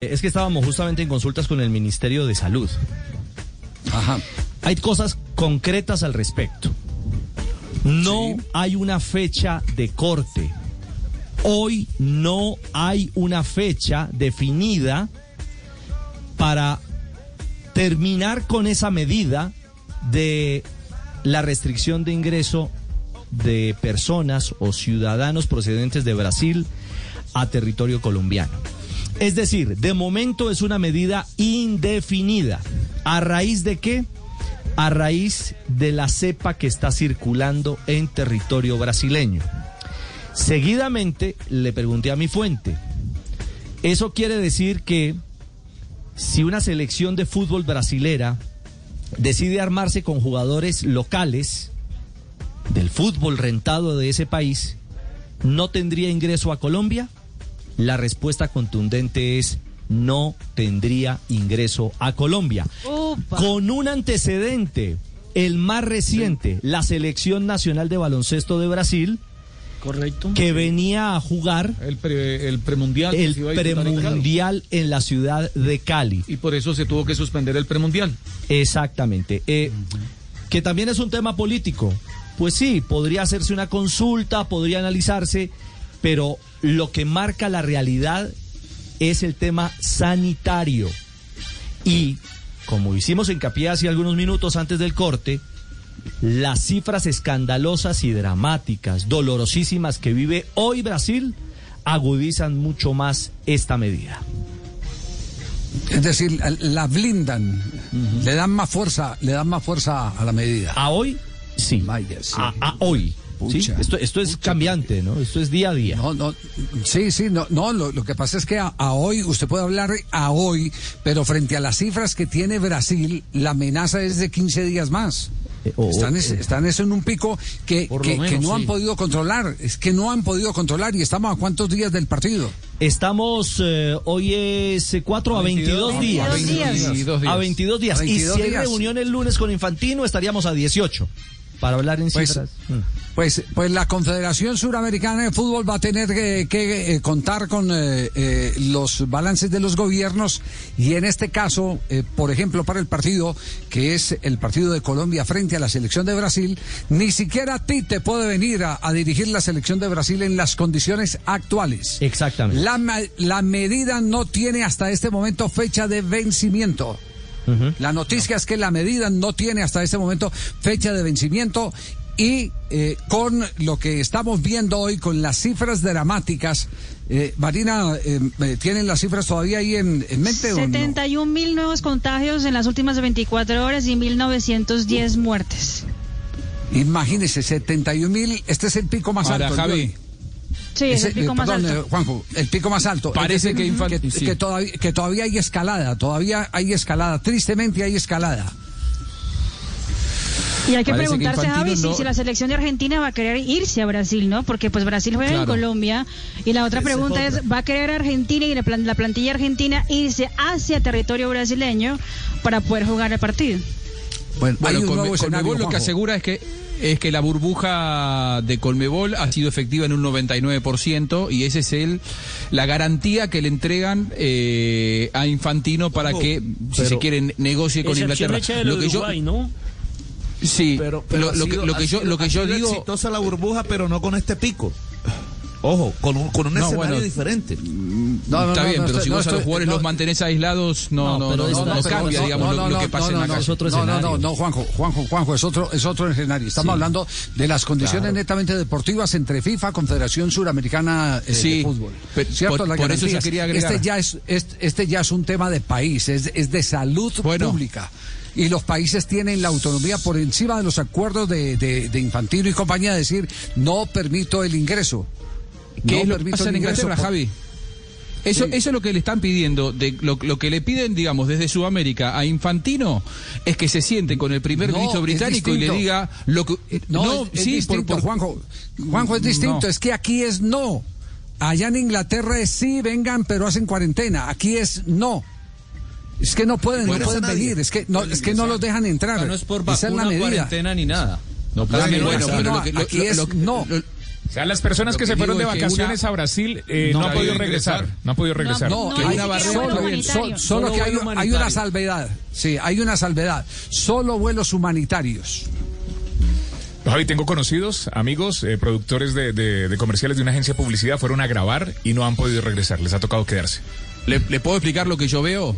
Es que estábamos justamente en consultas con el Ministerio de Salud. Ajá. Hay cosas concretas al respecto. No hay una fecha de corte. Hoy no hay una fecha definida para terminar con esa medida de la restricción de ingreso de personas o ciudadanos procedentes de Brasil a territorio colombiano. Es decir, de momento es una medida indefinida. ¿A raíz de qué? A raíz de la cepa que está circulando en territorio brasileño. Seguidamente le pregunté a mi fuente, eso quiere decir que si una selección de fútbol brasilera decide armarse con jugadores locales del fútbol rentado de ese país, ¿no tendría ingreso a Colombia? La respuesta contundente es no tendría ingreso a Colombia. Con un antecedente, el más reciente, la Selección Nacional de Baloncesto de Brasil, Correcto. que venía a jugar El, pre- el premundial. el en premundial en la ciudad de Cali. Y por eso se tuvo que suspender el premundial. Exactamente. Eh, Que también es un tema político. Pues sí, podría hacerse una consulta, podría analizarse, pero lo que marca la realidad es el tema sanitario. Y, como hicimos hincapié hace algunos minutos antes del corte, las cifras escandalosas y dramáticas, dolorosísimas que vive hoy Brasil, agudizan mucho más esta medida. Es decir, la blindan, le dan más fuerza, le dan más fuerza a la medida. A hoy, sí. Vaya, sí. A, a hoy. Esto, esto es cambiante, ¿no? Esto es día a día. No, no, sí, sí, no, no lo, lo que pasa es que a, a hoy, usted puede hablar a hoy, pero frente a las cifras que tiene Brasil, la amenaza es de 15 días más. Eh, o- Están, es- están eso en un pico que, que, no han podido controlar, es que no han podido controlar y estamos a cuántos días del partido. Estamos, eh, hoy es 4 a 22, días. 22 días. 22 días. A 22 días. 22 y si hay días. reunión el lunes con Infantino, estaríamos a 18. Para hablar en Pues, cifras. Mm. Pues, pues la Confederación Suramericana de Fútbol va a tener que, que, eh, contar con eh, eh, los balances de los gobiernos y en este caso, eh, por ejemplo, para el partido que es el partido de Colombia frente a la selección de Brasil, ni siquiera a ti te puede venir a, a dirigir la selección de Brasil en las condiciones actuales. Exactamente. La, la medida no tiene hasta este momento fecha de vencimiento. La noticia es que la medida no tiene hasta este momento fecha de vencimiento y eh, con lo que estamos viendo hoy, con las cifras dramáticas, eh, Marina, eh, eh, ¿tienen las cifras todavía ahí en, en mente o no? 71 mil nuevos contagios en las últimas 24 horas y 1.910 muertes. Imagínese, 71 mil, este es el pico más Ahora, alto. Javi, Sí, es el pico eh, más perdón, alto. eh, Juanjo, el pico más alto. Parece que que, sí. que todavía, que todavía hay escalada, todavía hay escalada, tristemente hay escalada. Y hay que Parece que preguntarse, Infantino Javi, si, no- si la selección de Argentina va a querer irse a Brasil, ¿no? Porque pues Brasil juega en. Colombia. Y la otra pregunta es, ¿va a querer Argentina y la, plan- la plantilla argentina irse hacia territorio brasileño para poder jugar el partido? Bueno, hay Bueno, un Colme- nuevo escenario, Colmebol lo que asegura es que es que la burbuja de Colmebol ha sido efectiva en un 99% y ese es el la garantía que le entregan eh, a Infantino para Ojo, que si se quiere negocie con Inglaterra. lo que yo Uruguay, ¿no? sí, Pero, pero lo, que, lo que yo sido- lo que yo digo exitosa la burbuja, pero no con este pico. Ojo, con un, con un No, escenario bueno. diferente. No, no, está no, bien, no pero estoy- si no vos a los jugadores no- los mantenés aislados, no, No, no, pero no, es- no, no pero cambia, no, digamos, lo, lo que pasa en la otro no, no, no, no, Juanjo, Juanjo, Juanjo, es otro, es otro escenario. Estamos Sí. hablando de las condiciones netamente deportivas entre FIFA, Confederación Suramericana eh, Sí, de Fútbol. pe- ¿Cierto? por- eso yo quería agregar. Este ya es, este, este ya es un tema de país, es, es de salud Bueno. pública. Y los países tienen la autonomía por encima de los acuerdos de, de, de Infantino y compañía de decir, no permito el ingreso. ¿Qué no es lo que permito pasa el en ingreso Inglaterra, por- Javi? Eso, Sí. eso es lo que le están pidiendo, de, lo, lo que le piden, digamos, desde Sudamérica a Infantino, es que se siente con el primer No, ministro es británico y le diga lo que... Eh, No, es, es sí, distinto, por- por- Juanjo. Juanjo es distinto, No. es que aquí es no. Allá en Inglaterra es sí, vengan, pero hacen cuarentena. Aquí es no. Es que no pueden, Bueno, no pueden venir, es que no, es que no los dejan entrar. No es por es vacuna, medida. cuarentena ni nada. No, es que no, bueno, pero no, lo que- lo- aquí lo- es no. O sea, las personas que, que se fueron de vacaciones una- a Brasil eh, No no, han podido pueden regresar. regresar. No han podido regresar. No, No, hay una barrera. Solo, humanitario. solo que Solo hay, hay una salvedad. Sí, hay una salvedad. Solo vuelos humanitarios. Javi, tengo conocidos, amigos, eh, productores de, de- de comerciales de una agencia de publicidad, fueron a grabar y no han podido regresar. Les ha tocado quedarse. ¿Le, le puedo explicar lo que yo veo?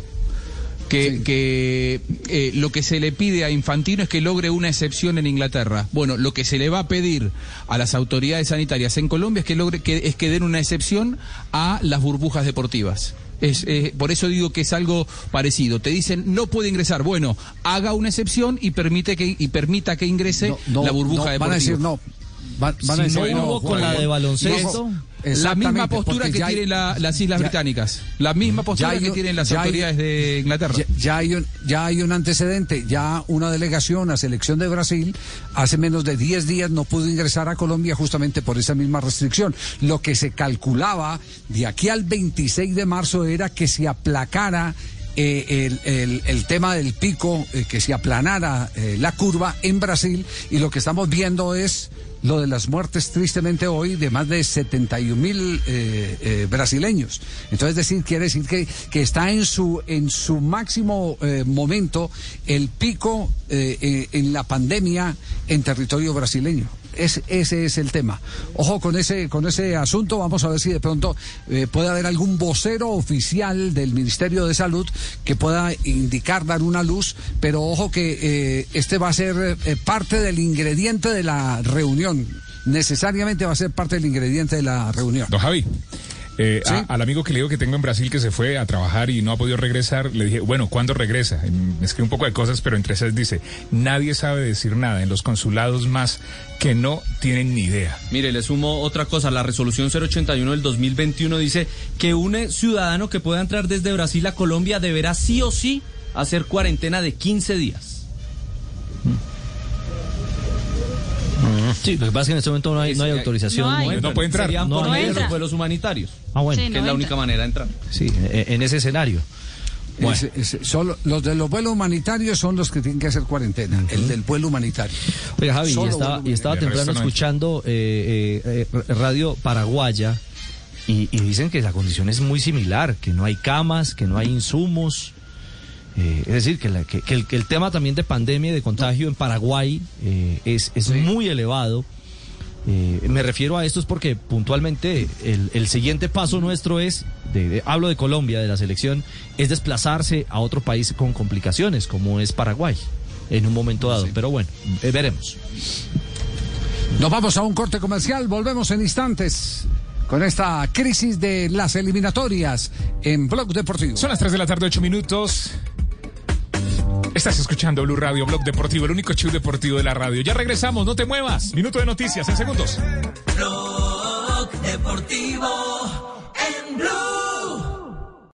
Que, Sí. que eh, lo que se le pide a Infantino es que logre una excepción en Inglaterra. Bueno, lo que se le va a pedir a las autoridades sanitarias en Colombia es que logre que, es que den una excepción a las burbujas deportivas. Es, eh, por eso digo que es algo parecido. Te dicen no puede ingresar. Bueno, haga una excepción y permite que y permita que ingrese No, no, la burbuja no, deportiva. Van a decir no. Van, van a decir no hubo con la de baloncesto, La misma postura que tienen la- las Islas ya- Británicas. La misma postura hay que tienen las hay- autoridades de Inglaterra. Ya, ya hay un, ya hay un antecedente, ya una delegación, una selección de Brasil, hace menos de 10 días no pudo ingresar a Colombia justamente por esa misma restricción. Lo que se calculaba de aquí al 26 de marzo era que se aplacara eh, el, el- el tema del pico, eh, que se aplanara eh, la curva en Brasil y lo que estamos viendo es lo de las muertes tristemente hoy de más de 71 mil eh, eh, brasileños. Entonces, decir, quiere decir que, que está en su, en su máximo eh, momento el pico eh, eh, en la pandemia en territorio brasileño. Es, ese es el tema. Ojo con ese, con ese asunto. Vamos a ver si de pronto eh, puede haber algún vocero oficial del Ministerio de Salud que pueda indicar, dar una luz. Pero ojo que eh, este va a ser eh, parte del ingrediente de la reunión. Necesariamente va a ser parte del ingrediente de la reunión. Don Javi, eh, Sí. a- al amigo que le digo que tengo en Brasil que se fue a trabajar y no ha podido regresar, le dije, bueno, ¿cuándo regresa? Me escribe un poco de cosas, pero entre esas dice, nadie sabe decir nada en los consulados más que no tienen ni idea. Mire, le sumo otra cosa. La resolución 081 del 2021 dice que un ciudadano que pueda entrar desde Brasil a Colombia deberá sí o sí hacer cuarentena de 15 días. Sí, lo que pasa es que en este momento no hay, no hay autorización. No hay. No puede entrar. Serían No por medio de entra. los vuelos humanitarios, Ah, bueno. Sí, que es la única manera de entrar. Sí, e- en ese escenario. Bueno. Solo, los de los vuelos humanitarios son los que tienen que hacer cuarentena. El del vuelo humanitario. Oiga, Javi, y estaba, y estaba temprano no escuchando eh, eh, eh, Radio Paraguaya y, y dicen que la condición es muy similar, que no hay camas, que no hay insumos. Eh, es decir, que, la- que- que el, que el tema también de pandemia y de contagio en Paraguay eh, es, es muy elevado. Eh, me refiero a esto es porque puntualmente el, el siguiente paso nuestro es, de- de- hablo de Colombia, de la selección, es desplazarse a otro país con complicaciones, como es Paraguay, en un momento dado. Pero bueno, eh, veremos. Nos vamos a un corte comercial, volvemos en instantes con esta crisis de las eliminatorias en Blog Deportivo. Son las 3 de la tarde, 8 minutos. Estás escuchando Blue Radio Blog Deportivo, el único show deportivo de la radio. Ya regresamos, no te muevas. Minuto de noticias en segundos. Blog Deportivo en Blue.